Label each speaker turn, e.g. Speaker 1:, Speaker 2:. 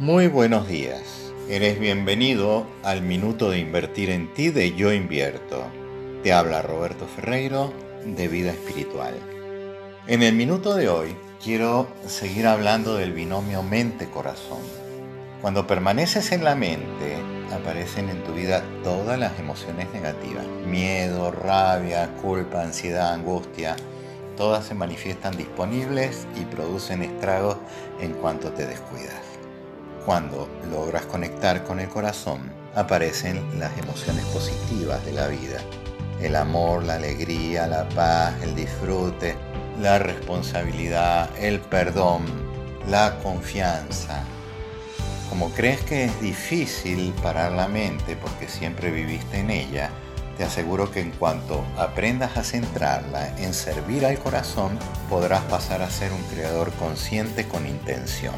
Speaker 1: Muy buenos días. Eres bienvenido al Minuto de Invertir en Ti de Yo Invierto. Te habla Roberto Ferreiro de Vida Espiritual. En el minuto de hoy quiero seguir hablando del binomio mente-corazón. Cuando permaneces en la mente, aparecen en tu vida todas las emociones negativas. Miedo, rabia, culpa, ansiedad, angustia. Todas se manifiestan disponibles y producen estragos en cuanto te descuidas. Cuando logras conectar con el corazón, aparecen las emociones positivas de la vida. El amor, la alegría, la paz, el disfrute, la responsabilidad, el perdón, la confianza. Como crees que es difícil parar la mente porque siempre viviste en ella, te aseguro que en cuanto aprendas a centrarla en servir al corazón, podrás pasar a ser un creador consciente con intención.